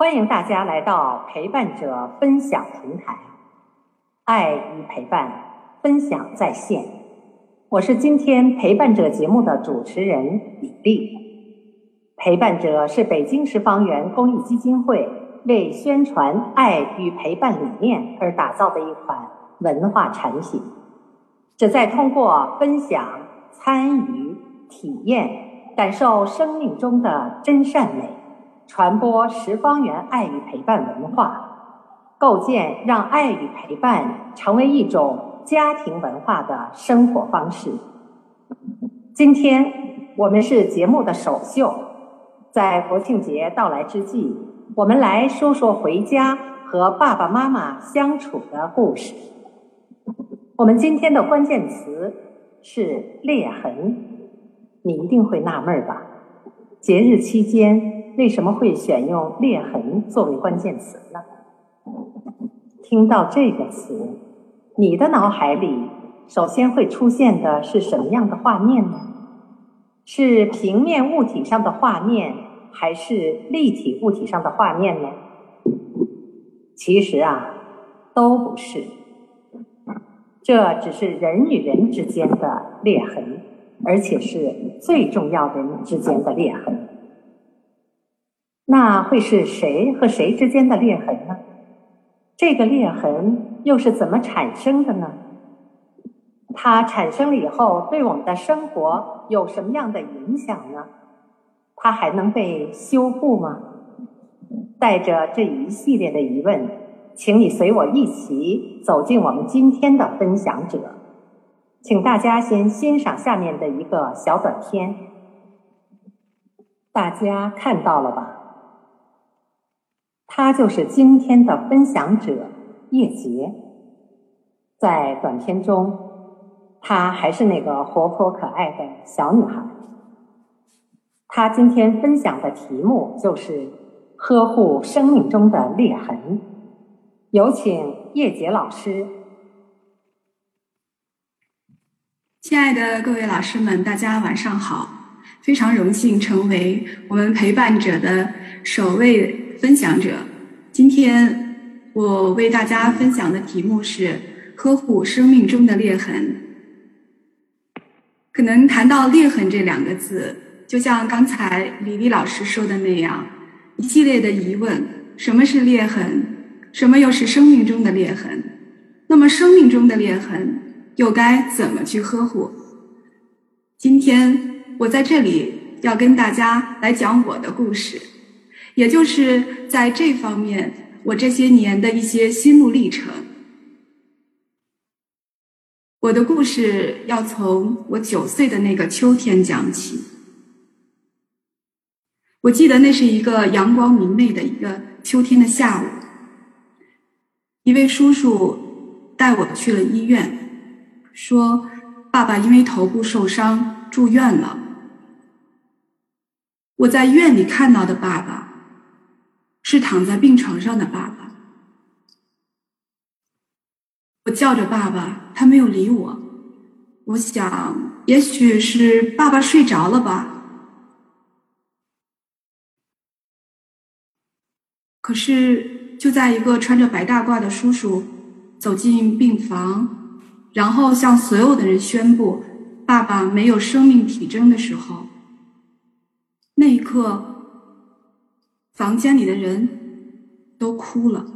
欢迎大家来到陪伴者分享平台，爱与陪伴，分享在线。我是今天陪伴者节目的主持人李丽。陪伴者是北京市方圆公益基金会为宣传爱与陪伴理念而打造的一款文化产品，旨在通过分享、参与、体验、感受生命中的真善美。传播十方圆爱与陪伴文化，构建让爱与陪伴成为一种家庭文化的生活方式。今天我们是节目的首秀，在国庆节到来之际，我们来说说回家和爸爸妈妈相处的故事。我们今天的关键词是裂痕，你一定会纳闷吧？节日期间。为什么会选用“裂痕”作为关键词呢？听到这个词，你的脑海里首先会出现的是什么样的画面呢？是平面物体上的画面，还是立体物体上的画面呢？其实啊，都不是，这只是人与人之间的裂痕，而且是最重要的人之间的裂痕。那会是谁和谁之间的裂痕呢？这个裂痕又是怎么产生的呢？它产生了以后，对我们的生活有什么样的影响呢？它还能被修复吗？带着这一系列的疑问，请你随我一起走进我们今天的分享者。请大家先欣赏下面的一个小短片，大家看到了吧？她就是今天的分享者叶洁，在短片中，她还是那个活泼可爱的小女孩。她今天分享的题目就是呵护生命中的裂痕。有请叶洁老师。亲爱的各位老师们，大家晚上好！非常荣幸成为我们陪伴者的首位。分享者，今天我为大家分享的题目是呵护生命中的裂痕。可能谈到裂痕这两个字，就像刚才李丽老师说的那样，一系列的疑问：什么是裂痕？什么又是生命中的裂痕？那么生命中的裂痕又该怎么去呵护？今天我在这里要跟大家来讲我的故事。也就是在这方面，我这些年的一些心路历程。我的故事要从我九岁的那个秋天讲起。我记得那是一个阳光明媚的一个秋天的下午，一位叔叔带我去了医院，说爸爸因为头部受伤住院了。我在院里看到的爸爸。是躺在病床上的爸爸，我叫着爸爸，他没有理我。我想，也许是爸爸睡着了吧。可是，就在一个穿着白大褂的叔叔走进病房，然后向所有的人宣布爸爸没有生命体征的时候，那一刻。房间里的人都哭了。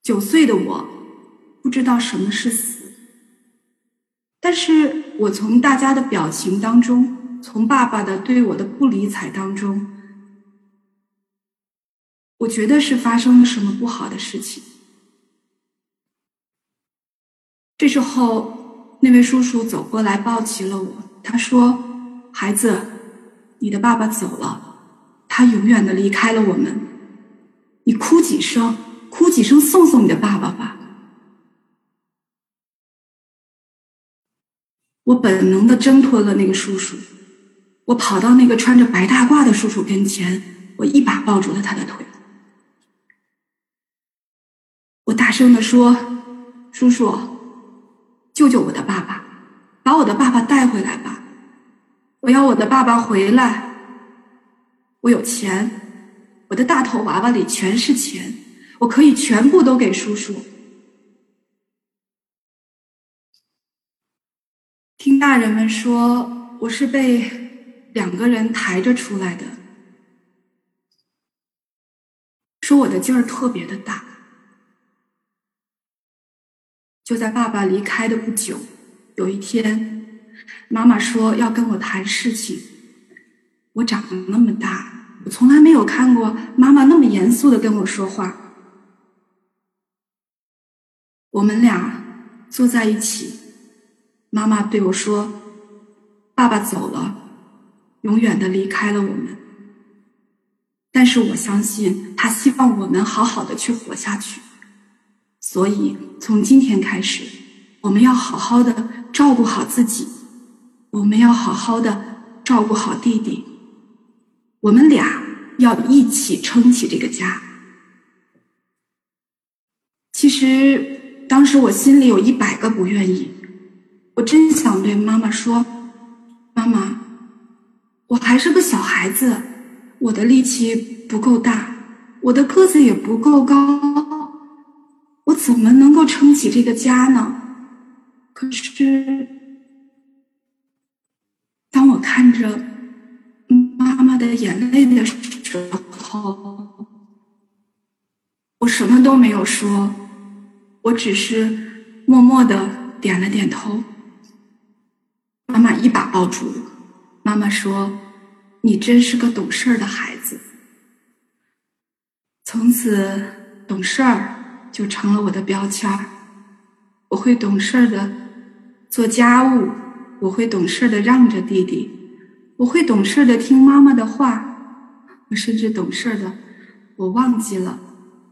九岁的我不知道什么是死，但是我从大家的表情当中，从爸爸的对我的不理睬当中，我觉得是发生了什么不好的事情。这时候，那位叔叔走过来抱起了我，他说：“孩子，你的爸爸走了。”他永远的离开了我们，你哭几声，哭几声，送送你的爸爸吧。我本能的挣脱了那个叔叔，我跑到那个穿着白大褂的叔叔跟前，我一把抱住了他的腿，我大声的说：“叔叔，救救我的爸爸，把我的爸爸带回来吧，我要我的爸爸回来。”我有钱，我的大头娃娃里全是钱，我可以全部都给叔叔。听大人们说，我是被两个人抬着出来的，说我的劲儿特别的大。就在爸爸离开的不久，有一天，妈妈说要跟我谈事情。我长那么大。我从来没有看过妈妈那么严肃的跟我说话。我们俩坐在一起，妈妈对我说：“爸爸走了，永远的离开了我们。但是我相信他希望我们好好的去活下去。所以从今天开始，我们要好好的照顾好自己，我们要好好的照顾好弟弟。”我们俩要一起撑起这个家。其实当时我心里有一百个不愿意，我真想对妈妈说：“妈妈，我还是个小孩子，我的力气不够大，我的个子也不够高，我怎么能够撑起这个家呢？”可是，当我看着……眼泪的时候，我什么都没有说，我只是默默的点了点头。妈妈一把抱住我，妈妈说：“你真是个懂事儿的孩子。”从此，懂事儿就成了我的标签儿。我会懂事儿的做家务，我会懂事儿的让着弟弟。我会懂事的听妈妈的话，我甚至懂事的，我忘记了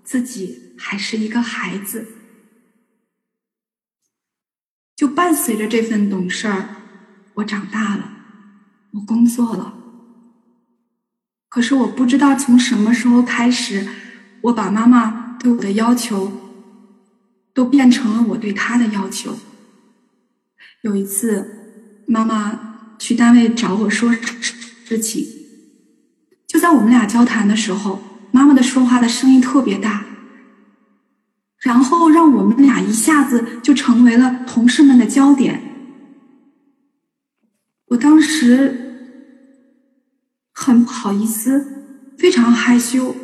自己还是一个孩子。就伴随着这份懂事儿，我长大了，我工作了。可是我不知道从什么时候开始，我把妈妈对我的要求，都变成了我对她的要求。有一次，妈妈。去单位找我说事情，就在我们俩交谈的时候，妈妈的说话的声音特别大，然后让我们俩一下子就成为了同事们的焦点。我当时很不好意思，非常害羞，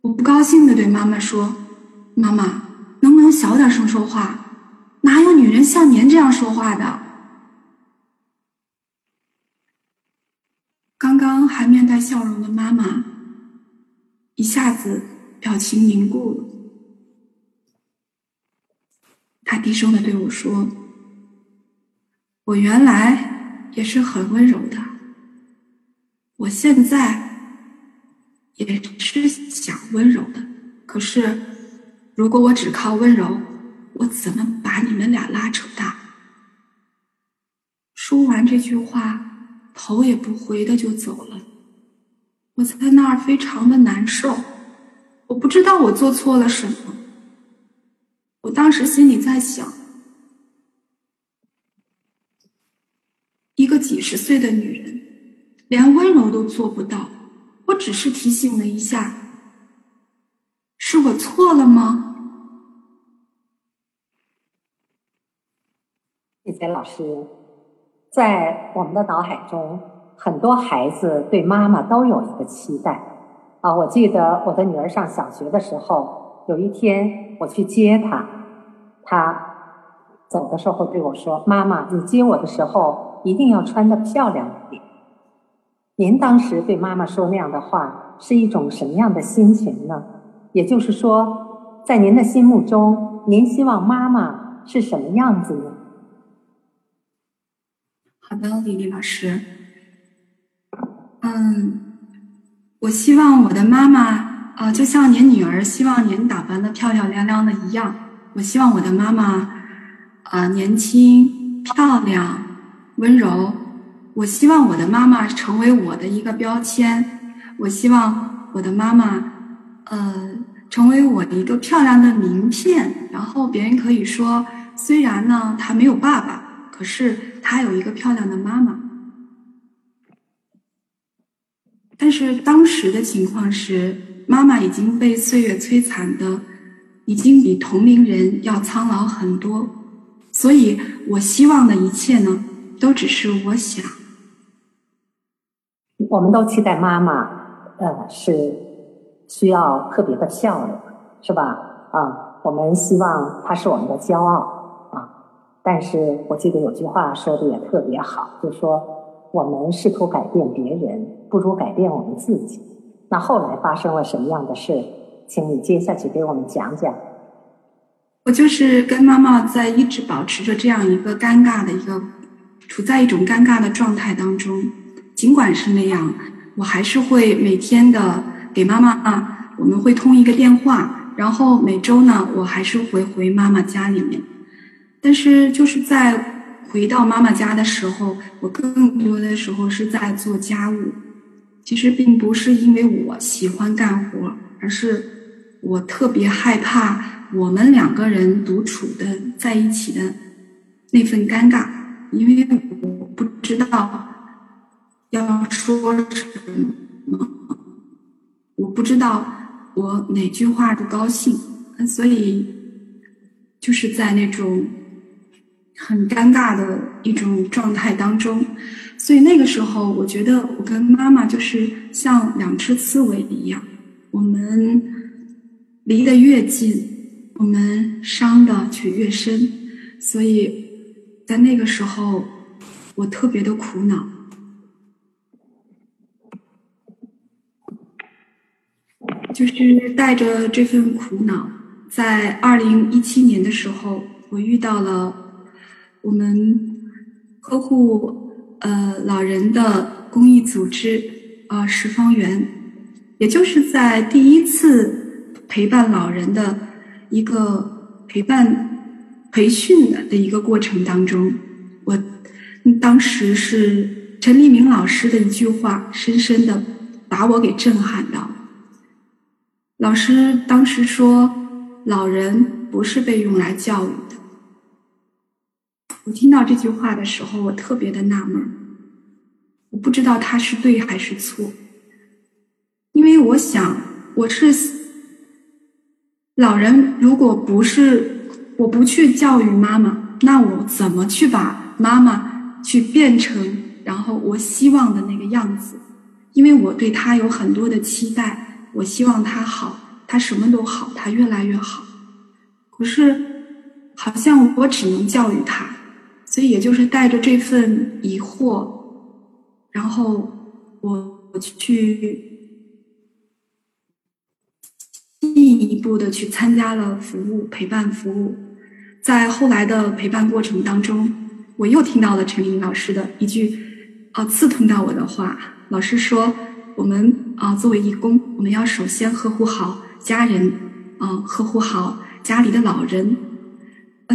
我不高兴的对妈妈说：“妈妈，能不能小点声说话？哪有女人像您这样说话的？”还面带笑容的妈妈，一下子表情凝固了。她低声的对我说：“我原来也是很温柔的，我现在也是想温柔的。可是，如果我只靠温柔，我怎么把你们俩拉扯大？”说完这句话。头也不回的就走了，我在那儿非常的难受，我不知道我做错了什么。我当时心里在想，一个几十岁的女人，连温柔都做不到，我只是提醒了一下，是我错了吗？谢谢老师。在我们的脑海中，很多孩子对妈妈都有一个期待啊！我记得我的女儿上小学的时候，有一天我去接她，她走的时候对我说：“妈妈，你接我的时候一定要穿的漂亮一点。”您当时对妈妈说那样的话，是一种什么样的心情呢？也就是说，在您的心目中，您希望妈妈是什么样子呢？好的，李丽老师。嗯，我希望我的妈妈，呃，就像您女儿希望您打扮的漂漂亮亮的一样。我希望我的妈妈，呃，年轻、漂亮、温柔。我希望我的妈妈成为我的一个标签。我希望我的妈妈，呃，成为我的一个漂亮的名片。然后别人可以说，虽然呢，她没有爸爸。可是她有一个漂亮的妈妈。但是当时的情况是，妈妈已经被岁月摧残的，已经比同龄人要苍老很多，所以我希望的一切呢，都只是我想。我们都期待妈妈，呃，是需要特别的漂亮，是吧？啊，我们希望她是我们的骄傲。但是我记得有句话说的也特别好，就说。我们试图改变别人，不如改变我们自己。那后来发生了什么样的事？请你接下去给我们讲讲。我就是跟妈妈在一直保持着这样一个尴尬的一个，处在一种尴尬的状态当中。尽管是那样，我还是会每天的给妈妈啊，我们会通一个电话，然后每周呢，我还是会回妈妈家里面。但是就是在。回到妈妈家的时候，我更多的时候是在做家务。其实并不是因为我喜欢干活，而是我特别害怕我们两个人独处的在一起的那份尴尬，因为我不知道要说什么，我不知道我哪句话不高兴，所以就是在那种。很尴尬的一种状态当中，所以那个时候，我觉得我跟妈妈就是像两只刺猬一样，我们离得越近，我们伤的却越深。所以在那个时候，我特别的苦恼，就是带着这份苦恼，在二零一七年的时候，我遇到了。我们呵护呃老人的公益组织啊十方园，也就是在第一次陪伴老人的一个陪伴培训的的一个过程当中，我当时是陈立明老师的一句话，深深的把我给震撼到。老师当时说：“老人不是被用来教育的。”我听到这句话的时候，我特别的纳闷我不知道他是对还是错，因为我想，我是老人，如果不是我不去教育妈妈，那我怎么去把妈妈去变成然后我希望的那个样子？因为我对他有很多的期待，我希望他好，他什么都好，他越来越好。可是，好像我只能教育他。所以，也就是带着这份疑惑，然后我去进一步的去参加了服务陪伴服务。在后来的陪伴过程当中，我又听到了陈林老师的一句啊刺痛到我的话。老师说：“我们啊作为义工，我们要首先呵护好家人，啊呵护好家里的老人。”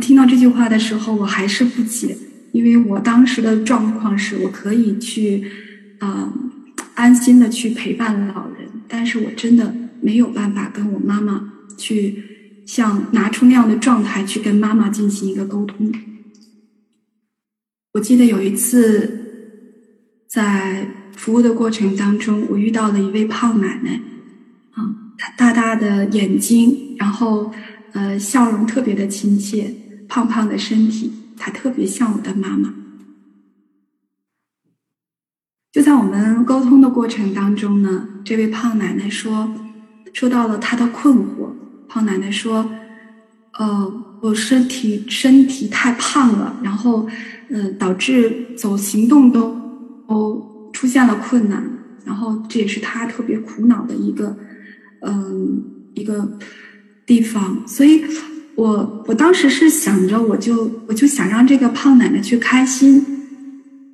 听到这句话的时候，我还是不解，因为我当时的状况是我可以去，啊，安心的去陪伴老人，但是我真的没有办法跟我妈妈去，像拿出那样的状态去跟妈妈进行一个沟通。我记得有一次，在服务的过程当中，我遇到了一位胖奶奶，啊，她大大的眼睛，然后。呃，笑容特别的亲切，胖胖的身体，她特别像我的妈妈。就在我们沟通的过程当中呢，这位胖奶奶说，说到了她的困惑。胖奶奶说：“呃，我身体身体太胖了，然后，呃，导致走行动都都出现了困难，然后这也是她特别苦恼的一个，嗯，一个。”地方，所以我我当时是想着，我就我就想让这个胖奶奶去开心，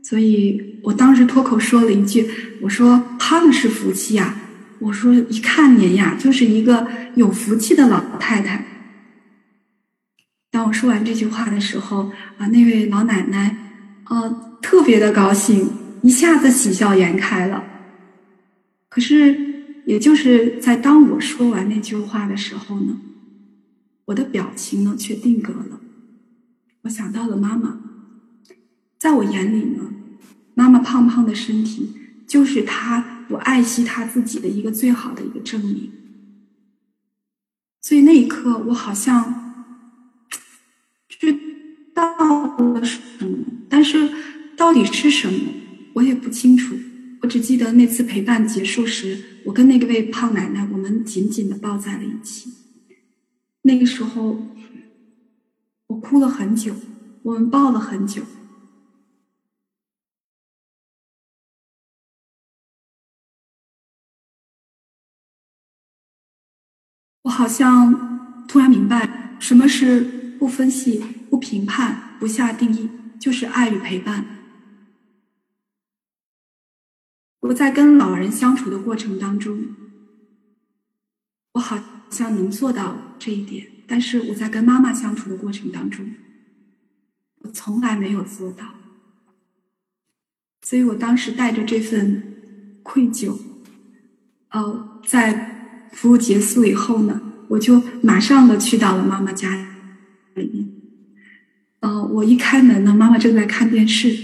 所以我当时脱口说了一句，我说胖是福气呀，我说一看您呀，就是一个有福气的老太太。当我说完这句话的时候，啊，那位老奶奶，呃，特别的高兴，一下子喜笑颜开了。可是。也就是在当我说完那句话的时候呢，我的表情呢却定格了。我想到了妈妈，在我眼里呢，妈妈胖胖的身体就是她我爱惜他自己的一个最好的一个证明。所以那一刻，我好像知道了什么，但是到底是什么，我也不清楚。我只记得那次陪伴结束时，我跟那个位胖奶奶，我们紧紧的抱在了一起。那个时候，我哭了很久，我们抱了很久。我好像突然明白，什么是不分析、不评判、不下定义，就是爱与陪伴。我在跟老人相处的过程当中，我好像能做到这一点，但是我在跟妈妈相处的过程当中，我从来没有做到。所以我当时带着这份愧疚，呃，在。服务结束以后呢，我就马上的去到了妈妈家里面。呃，我一开门呢，妈妈正在看电视。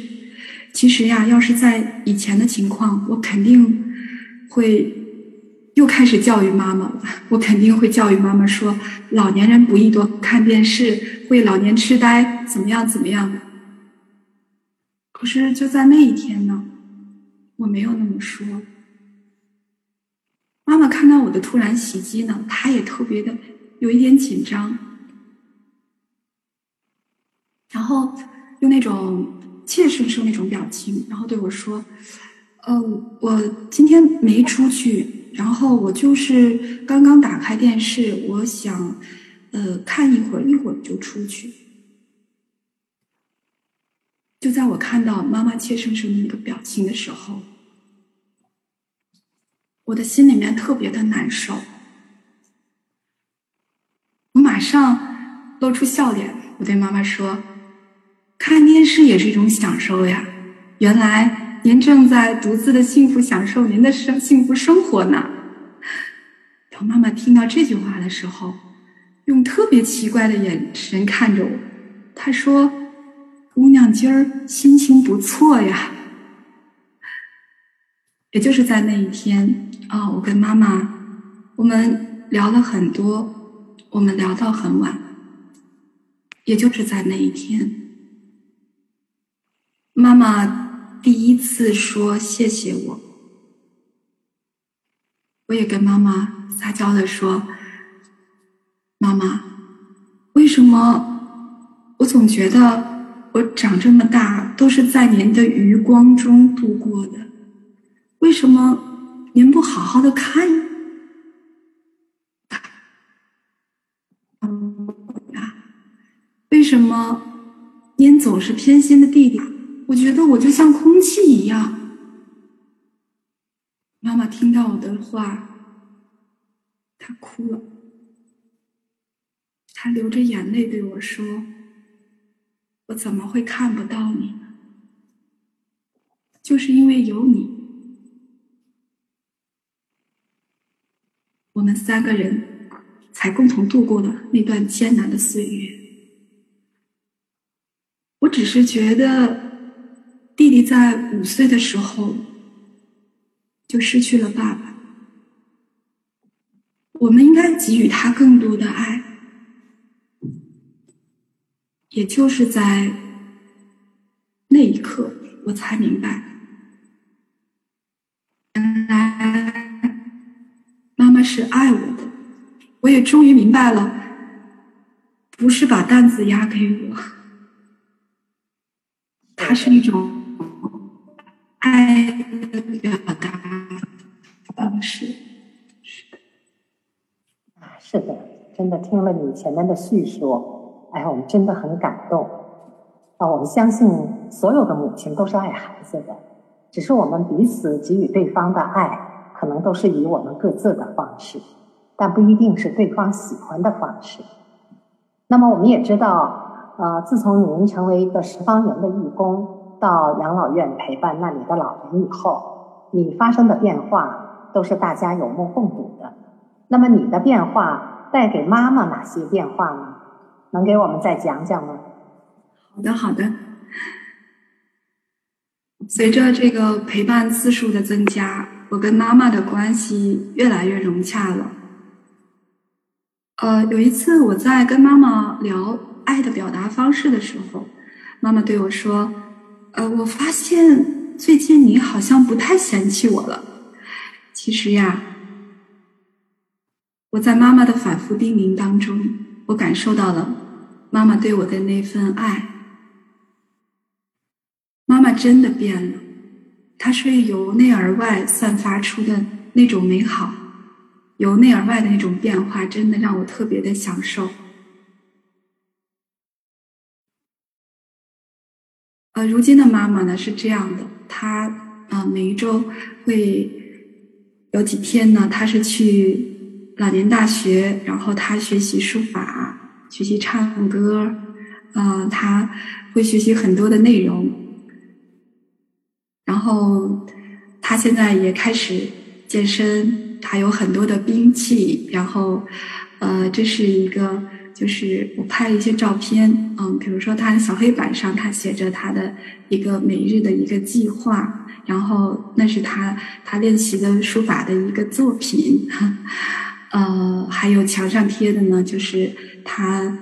其实呀，要是在以前的情况，我肯定会又开始教育妈妈了。我肯定会教育妈妈说，老年人不宜多看电视，会老年痴呆，怎么样怎么样。可是就在那一天呢，我没有那么说。妈妈看到我的突然袭击呢，她也特别的有一点紧张，然后用那种怯生生那种表情，然后对我说：“呃，我今天没出去，然后我就是刚刚打开电视，我想呃看一会儿，一会儿就出去。”就在我看到妈妈怯生生的那个表情的时候。我的心里面特别的难受，我马上露出笑脸，我对妈妈说：“看电视也是一种享受呀，原来您正在独自的幸福享受您的生幸福生活呢。”当妈妈听到这句话的时候，用特别奇怪的眼神看着我，她说：“姑娘今儿心情不错呀。”也就是在那一天。啊，我跟妈妈，我们聊了很多，我们聊到很晚。也就是在那一天，妈妈第一次说谢谢我，我也跟妈妈撒娇的说：“妈妈，为什么我总觉得我长这么大都是在您的余光中度过的？为什么？”您不好好的看啊？为什么您总是偏心的弟弟？我觉得我就像空气一样。妈妈听到我的话，她哭了，她流着眼泪对我说：“我怎么会看不到你呢？就是因为有你。”我们三个人才共同度过了那段艰难的岁月。我只是觉得，弟在五岁的时候就失去了爸爸，我们应该给予他更多的爱。也就是在那一刻，我才明白。原来妈妈是爱我的，我也终于明白了，不是把担子压给我，它是一种爱的表达方式。是的，啊，是的，真的听了你前面的叙述，哎，我们真的很感动。啊，我们相信所有的母亲都是爱孩子的，只是我们彼此给予对方的爱。可能都是以我们各自的方式，但不一定是对方喜欢的方式。那么我们也知道，呃，自从您成为一个十方园的义工，到养老院陪伴那里的老人以后，你发生的变化都是大家有目共睹的。那么你的变化带给妈妈哪些变化呢？能给我们再讲讲吗？好的，好的。随着这个陪伴次数的增加。我跟妈妈的关系越来越融洽了。呃，有一次我在跟妈妈聊爱的表达方式的时候，妈妈对我说：“呃，我发现最近你好像不太嫌弃我了。”其实呀，我在妈妈的反复叮咛当中，我感受到了妈妈对我的那份爱。妈妈真的变了，她是由内而外散发出的那种美好。由内而外的那种变化，真的让我特别的享受。呃，如今的妈妈呢是这样的，她啊每一周会有几天呢，她是去老年大学，然后她学习书法，学习唱歌，啊，她会学习很多的内容，然后她现在也开始健身。她有很多的兵器，然后，呃，这是一个，就是我拍了一些照片，嗯，比如说他的小黑板上，他写着他的一个每日的一个计划，然后那是他他练习的书法的一个作品，呃，还有墙上贴的呢，就是他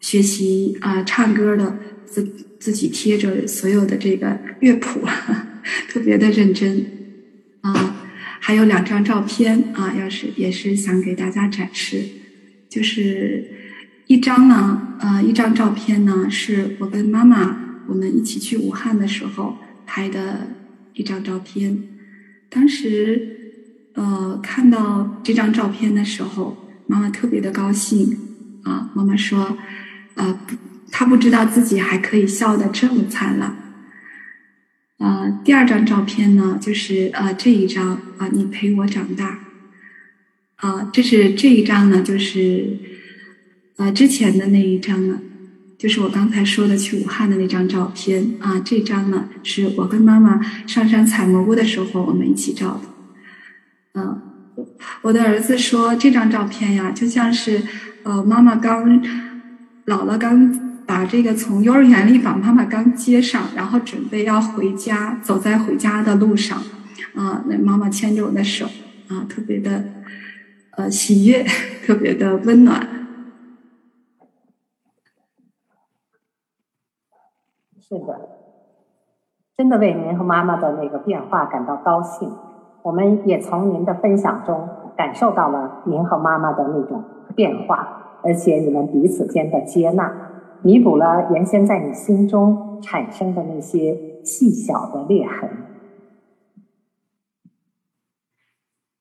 学习啊唱歌的自自己贴着所有的这个乐谱，特别的认真，啊。还有两张照片啊，要是也是想给大家展示，就是一张呢，呃，一张照片呢，是我跟妈妈我们一起去武汉的时候拍的一张照片。当时，呃，看到这张照片的时候，妈妈特别的高兴啊。妈妈说，呃，她不知道自己还可以笑得这么灿烂。呃，第二张照片呢，就是呃这一张啊，你陪我长大，啊，这是这一张呢，就是呃之前的那一张呢，就是我刚才说的去武汉的那张照片啊，这张呢是我跟妈妈上山采蘑菇的时候我们一起照的，嗯，我的儿子说这张照片呀，就像是呃妈妈刚姥姥刚。把这个从幼儿园里把妈妈刚接上，然后准备要回家，走在回家的路上，啊，那妈妈牵着我的手，啊，特别的，呃，喜悦，特别的温暖。是的，真的为您和妈妈的那个变化感到高兴。我们也从您的分享中感受到了您和妈妈的那种变化，而且你们彼此间的接纳。弥补了原先在你心中产生的那些细小的裂痕。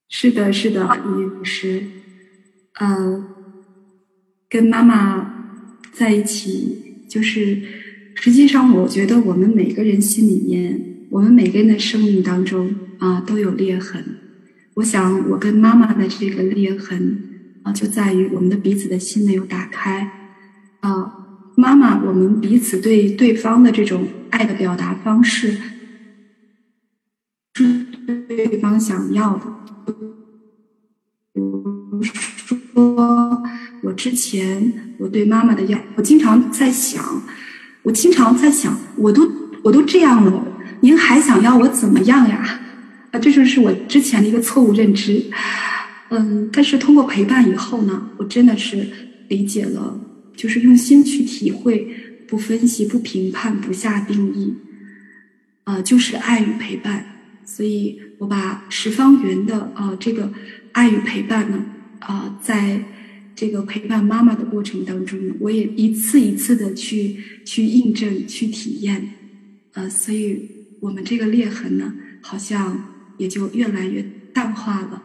是的，是的，李老师，嗯，跟妈妈在一起，就是实际上，我觉得我们每个人心里面，我们每个人的生命当中啊，都有裂痕。我想，我跟妈妈的这个裂痕啊，就在于我们的彼此的心没有打开啊。妈妈，我们彼此对对方的这种爱的表达方式，是对方想要的。比如说，我之前我对妈妈的要，我经常在想，我经常在想，我都我都这样了，您还想要我怎么样呀？啊，这就是我之前的一个错误认知。嗯，但是通过陪伴以后呢，我真的是理解了。就是用心去体会，不分析、不评判、不下定义，呃，就是爱与陪伴。所以我把十方圆的呃这个爱与陪伴呢，啊，在这个陪伴妈妈的过程当中，我也一次一次的去去印证、去体验，呃，所以我们这个裂痕呢，好像也就越来越淡化了。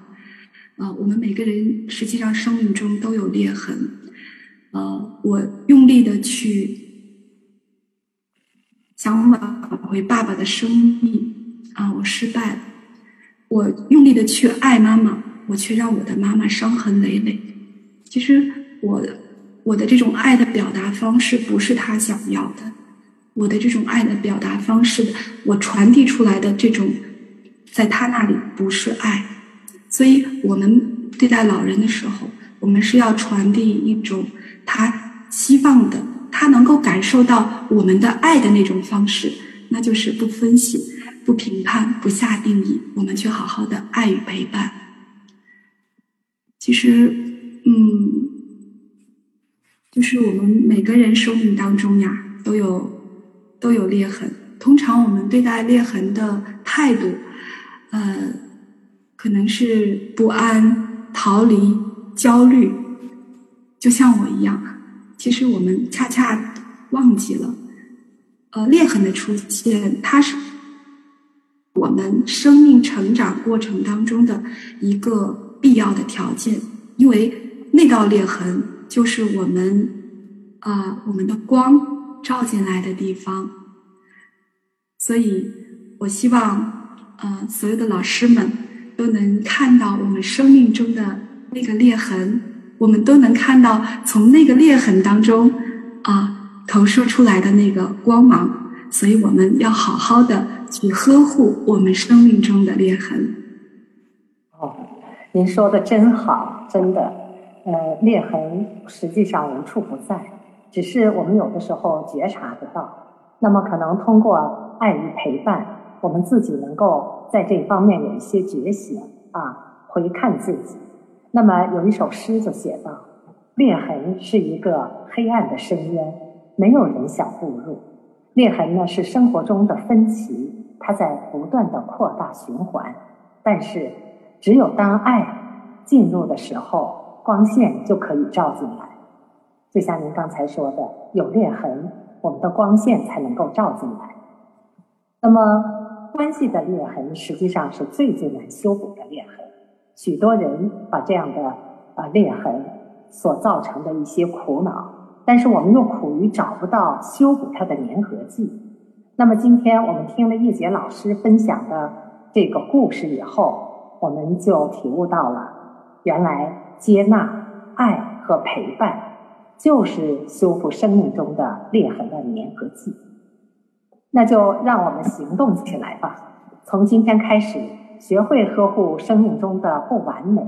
啊，我们每个人实际上生命中都有裂痕。呃，我用力的去想挽回爸爸的生命啊，我失败了。我用力的去爱妈妈，我却让我的妈妈伤痕累累。其实我我的这种爱的表达方式不是他想要的，我的这种爱的表达方式，我传递出来的这种，在他那里不是爱。所以我们对待老人的时候，我们是要传递一种。他希望的，他能够感受到我们的爱的那种方式，那就是不分析，不评判，不下定义，我们去好好的爱与陪伴。其实，嗯，就是我们每个人生命当中呀，都有都有裂痕。通常我们对待裂痕的态度，呃，可能是不安、逃离、焦虑，就像我一样。其实我们恰恰忘记了，呃，裂痕的出现，它是我们生命成长过程当中的一个必要的条件，因为那道裂痕就是我们啊，我们的光照进来的地方。所以，我希望，呃，所有的老师们都能看到我们生命中的那个裂痕，我们都能看到从那个裂痕当中，啊，投射出来的那个光芒。所以，我们要好好的去呵护我们生命中的裂痕。哦，您说的真好，真的，呃，裂痕实际上无处不在，只是我们有的时候觉察不到。那么，可能通过。爱与陪伴，我们自己能够在这方面有一些觉醒啊，回看自己。那么有一首诗就写道：“裂痕是一个黑暗的深渊，没有人想步入。裂痕呢是生活中的分歧，它在不断的扩大循环。但是，只有当爱进入的时候，光线就可以照进来。就像您刚才说的，有裂痕，我们的光线才能够照进来。”那么，关系的裂痕实际上是最最难修补的裂痕。许多人把这样的啊裂痕所造成的一些苦恼，但是我们又苦于找不到修补它的粘合剂。那么，今天我们听了叶杰老师分享的这个故事以后，我们就体悟到了，原来接纳、爱和陪伴，就是修复生命中的裂痕的粘合剂。那就让我们行动起来吧！从今天开始，学会呵护生命中的不完美，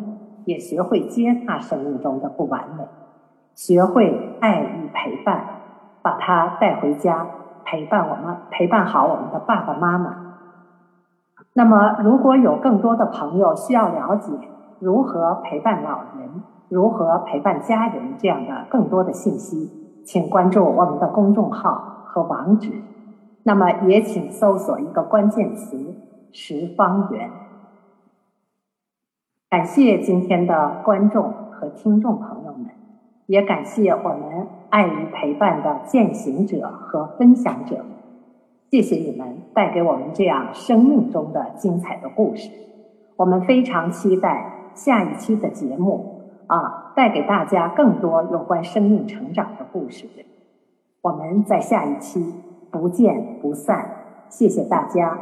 也学会接纳生命中的不完美，学会爱与陪伴，把它带回家，陪伴我们，陪伴好我们的爸爸妈妈。那么，如果有更多的朋友需要了解如何陪伴老人、如何陪伴家人这样的更多的信息，请关注我们的公众号和网址。那么也请搜索一个关键词“十方圆”。感谢今天的观众和听众朋友们，也感谢我们爱与陪伴的践行者和分享者，谢谢你们带给我们这样生命中的精彩的故事。我们非常期待下一期的节目啊，带给大家更多有关生命成长的故事。我们在下一期。不见不散，谢谢大家。